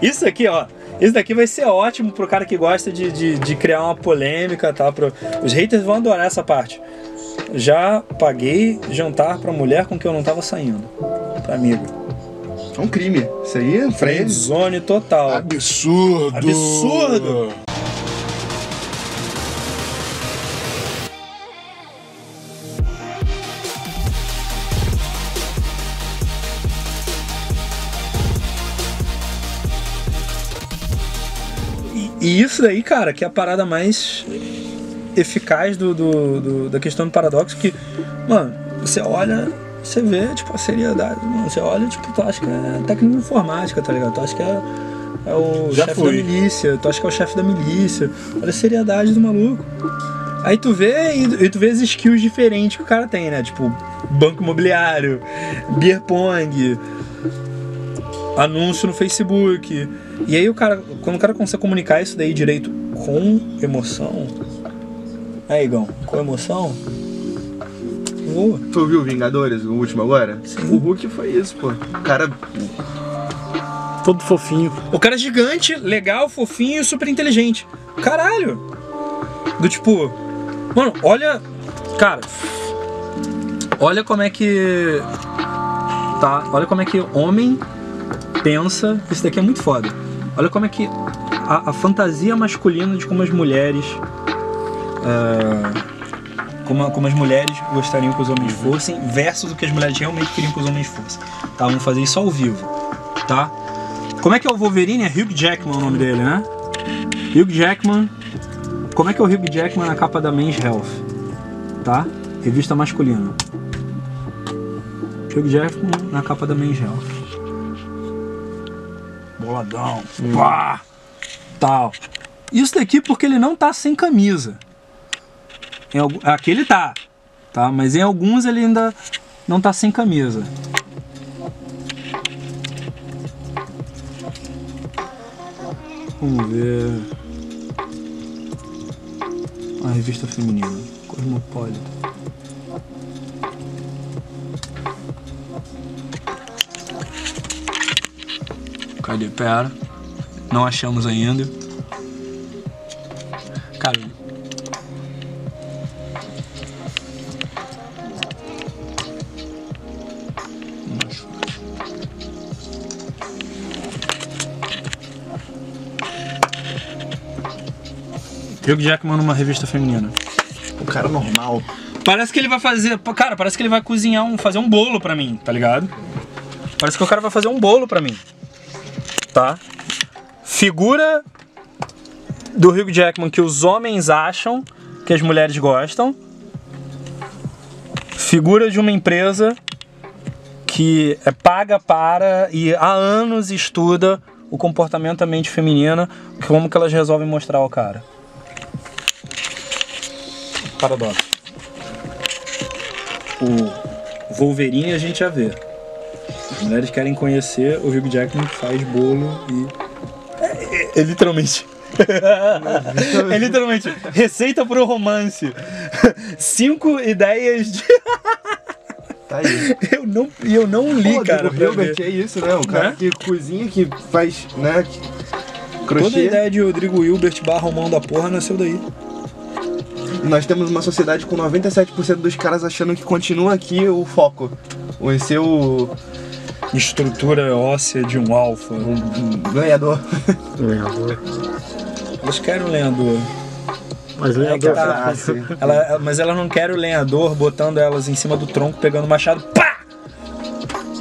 Isso aqui, ó. Isso daqui vai ser ótimo pro cara que gosta de, de, de criar uma polêmica, tá? Pro... Os haters vão adorar essa parte. Já paguei jantar pra mulher com que eu não tava saindo. Pra amigo. É um crime. Isso aí é Friend zone total. Absurdo! Absurdo! E- isso daí, cara, que é a parada mais eficaz do, do- do- da questão do paradoxo, que, mano, você olha, você vê, tipo, a seriedade, mano, você olha, tipo, tu acha que é técnico de informática, tá ligado? Tu acha que é, é o Já chefe da fui. milícia, tu acha que é o chefe da milícia, olha a seriedade do maluco. Aí tu vê e, e tu vê as skills diferentes que o cara tem, né? Tipo, banco imobiliário, beer pong, anúncio no Facebook. E aí o cara, quando o cara consegue comunicar isso daí direito com emoção. Aí, Igão, com emoção. Voa. Tu ouviu Vingadores, o último agora? Sim. O Hulk foi isso, pô. O cara. Todo fofinho. O cara é gigante, legal, fofinho e super inteligente. Caralho! Do tipo. Mano, olha. Cara. Olha como é que. Tá, olha como é que homem pensa. Isso daqui é muito foda. Olha como é que a, a fantasia masculina de como as mulheres. é, como, como as mulheres gostariam que os homens fossem, versus o que as mulheres realmente queriam que os homens fossem. Tá, vamos fazer isso ao vivo. Tá? Como é que é o Wolverine? É Hugh Jackman o nome dele, né? Hugh Jackman. Como é que é o Hugh Jackman na capa da Men's Health? Tá? Revista masculina. Hugh Jackman na capa da Men's Health. Boladão. Pá! Tal. Isso daqui porque ele não tá sem camisa. Em Aqui ele tá. Tá? Mas em alguns ele ainda não tá sem camisa. Vamos ver. A revista feminina. Cosmopolitan. Cadê? Pera. Não achamos ainda. Cara. Hugh Jackman numa revista feminina. O cara normal. Parece que ele vai fazer. Cara, parece que ele vai cozinhar um. fazer um bolo pra mim, tá ligado? Parece que o cara vai fazer um bolo pra mim. Tá? Figura do Hugh Jackman que os homens acham que as mulheres gostam. Figura de uma empresa que é paga para e há anos estuda o comportamento da mente feminina, como que elas resolvem mostrar ao cara. Paradoxo. O Wolverine a gente já vê. As mulheres querem conhecer o Hugh Jackman que faz bolo e. É, é- é literalmente. é literalmente receita pro romance. Cinco ideias de. Tá aí. Eu não, eu não li, Pô, cara. o Hilbert é isso, né? O cara Né? que cozinha, que faz, né? que- Toda a Crochê. ideia de Rodrigo Hilbert barra mão da porra nasceu daí. Nós temos uma sociedade com 97% dos caras achando que continua aqui o foco. O ser o Estrutura óssea de um alfa. um ganhador. Lenhador. Elas querem um lenhador. Mas É lenhador. tá. Ah, sim. Ela, mas ela não quer o lenhador botando elas em cima do tronco, pegando o machado, pá!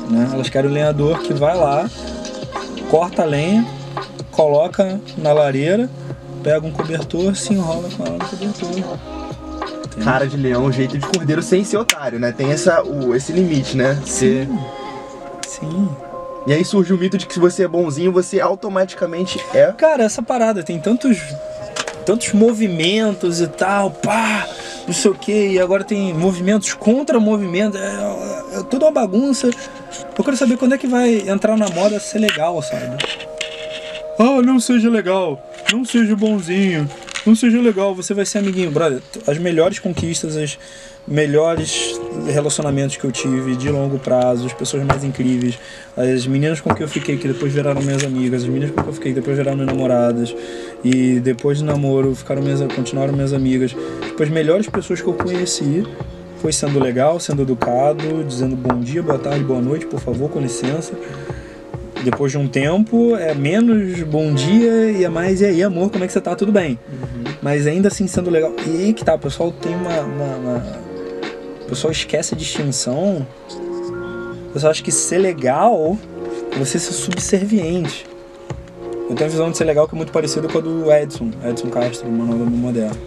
Né? Elas querem o lenhador que vai lá, corta a lenha, coloca na lareira, pega um cobertor, se enrola com ela no cobertor. Cara de leão, jeito de cordeiro sem ser otário, né? Tem essa, o, esse limite, né? Ser... Sim. E aí surge o mito de que se você é bonzinho, você automaticamente é. Cara, essa parada tem tantos tantos movimentos e tal, pá, não sei o que, e agora tem movimentos contra movimentos, é, é tudo uma bagunça. Eu quero saber quando é que vai entrar na moda ser legal, sabe? Ah, não seja legal, não seja bonzinho, Não seja legal, você vai ser amiguinho, brother. As melhores conquistas, as melhores relacionamentos que eu tive de longo prazo, as pessoas mais incríveis, as meninas com que eu fiquei que depois viraram minhas amigas, as meninas com que eu fiquei que depois viraram minhas namoradas e depois do namoro ficaram minhas, continuaram minhas amigas. Tipo, as melhores pessoas que eu conheci foi sendo legal, sendo educado, dizendo bom dia, boa tarde, boa noite, por favor, com licença. Depois de um tempo, é menos bom dia e é mais e aí, amor, como é que você tá? Tudo bem. Mas ainda assim sendo legal. E aí que tá, o pessoal tem uma. uma- uma- O pessoal esquece a distinção. O pessoal acha que ser legal é você ser subserviente. Eu tenho a visão de ser legal que é muito parecida com a do Edson, Edson Castro, o Manual do Moderno.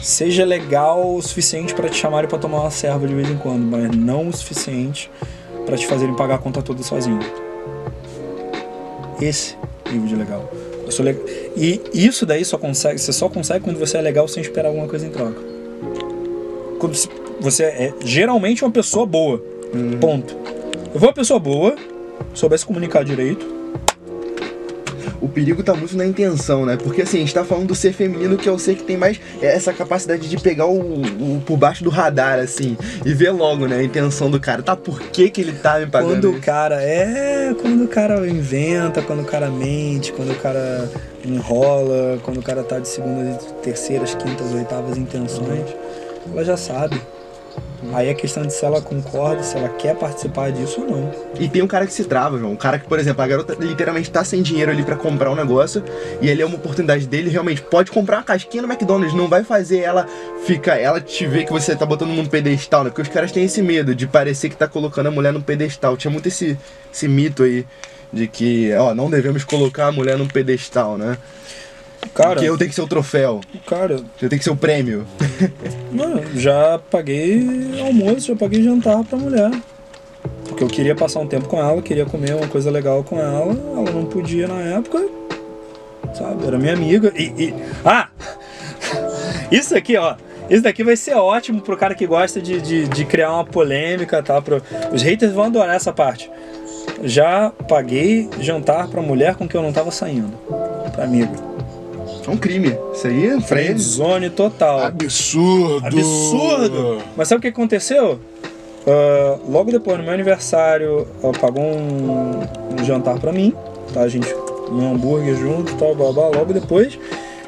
Seja legal o suficiente para te chamarem para tomar uma serva de vez em quando, mas não o suficiente para te fazerem pagar a conta toda sozinho. Esse nível de legal. Eu sou le- E isso daí só consegue, você só consegue quando você é legal sem esperar alguma coisa em troca. Quando você é geralmente uma pessoa boa. Ponto. Eu vou uma pessoa boa, souber se comunicar direito. O perigo tá muito na intenção, né? Porque assim, a gente tá falando do ser feminino que eu sei que tem mais essa capacidade de pegar o, o- por baixo do radar, assim, e ver logo, né, a intenção do cara. Tá, por que que ele tá me pagando Quando o isso? cara é. Quando o cara inventa, quando o cara mente, quando o cara enrola, quando o cara tá de segundas, terceiras, quintas, oitavas intenções, ela já sabe. Aí é questão de se ela concorda, se ela quer participar disso ou não. E tem um cara que se trava, João. Um cara que, por exemplo, a garota literalmente tá sem dinheiro ali pra comprar um negócio e ali é uma oportunidade dele, realmente pode comprar uma casquinha no McDonald's, não vai fazer ela ficar, ela te ver que você tá botando num pedestal, né? Porque os caras têm esse medo de parecer que tá colocando a mulher num pedestal. Tinha muito esse, esse mito aí de que, ó, não devemos colocar a mulher num pedestal, né? Cara, Porque eu tenho que ser o troféu, cara, eu tenho que ser o prêmio. Mano, já paguei almoço, já paguei jantar pra mulher. Porque eu queria passar um tempo com ela, queria comer uma coisa legal com ela, ela não podia na época, sabe? Era minha amiga. E. e- Ah! Isso aqui, ó. Isso daqui vai ser ótimo pro cara que gosta de, de, de criar uma polêmica, tá? Pro... Os haters vão adorar essa parte. Já paguei jantar pra mulher com que eu não tava saindo. Pra amiga. É um crime. Isso aí é Friend frente. zone total. Absurdo! Absurdo! Mas sabe o que aconteceu? Ah, logo depois, no meu aniversário, ela pagou um, um jantar pra mim, tá? A gente um hambúrguer junto, tal, blá, blá, logo depois.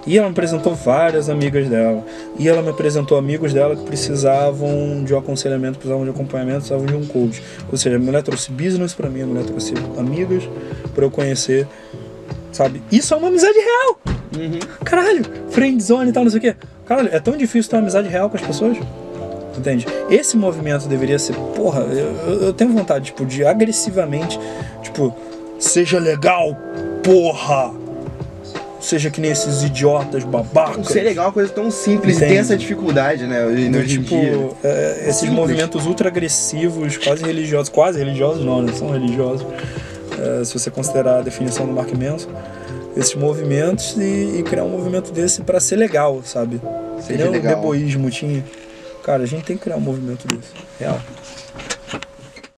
E ela me apresentou várias amigas dela. E ela me apresentou amigos dela que precisavam de um aconselhamento, precisavam de acompanhamento, precisavam de um coach. Ou seja, a mulher trouxe business pra mim, a mulher trouxe amigas pra eu conhecer, sabe? Isso é uma amizade real! Uhum. Caralho, friendzone e tal, não sei o quê. Caralho, é tão difícil ter uma amizade real com as pessoas. Entende? Esse movimento deveria ser, porra, eu, eu- tenho vontade, tipo, de agressivamente, tipo, seja legal, porra! Seja que nem esses idiotas babacas. Ser legal é uma coisa tão simples Entende? tem essa dificuldade, né? Hoje em tipo, é, esses Simples. movimentos ultra agressivos, quase religiosos, quase religiosos não, né? São religiosos, é, se você considerar a definição do Mark Manson, esses movimentos e, e criar um movimento desse pra ser legal, sabe? Seria um legal. tinha. Cara, a gente tem que criar um movimento desse, real.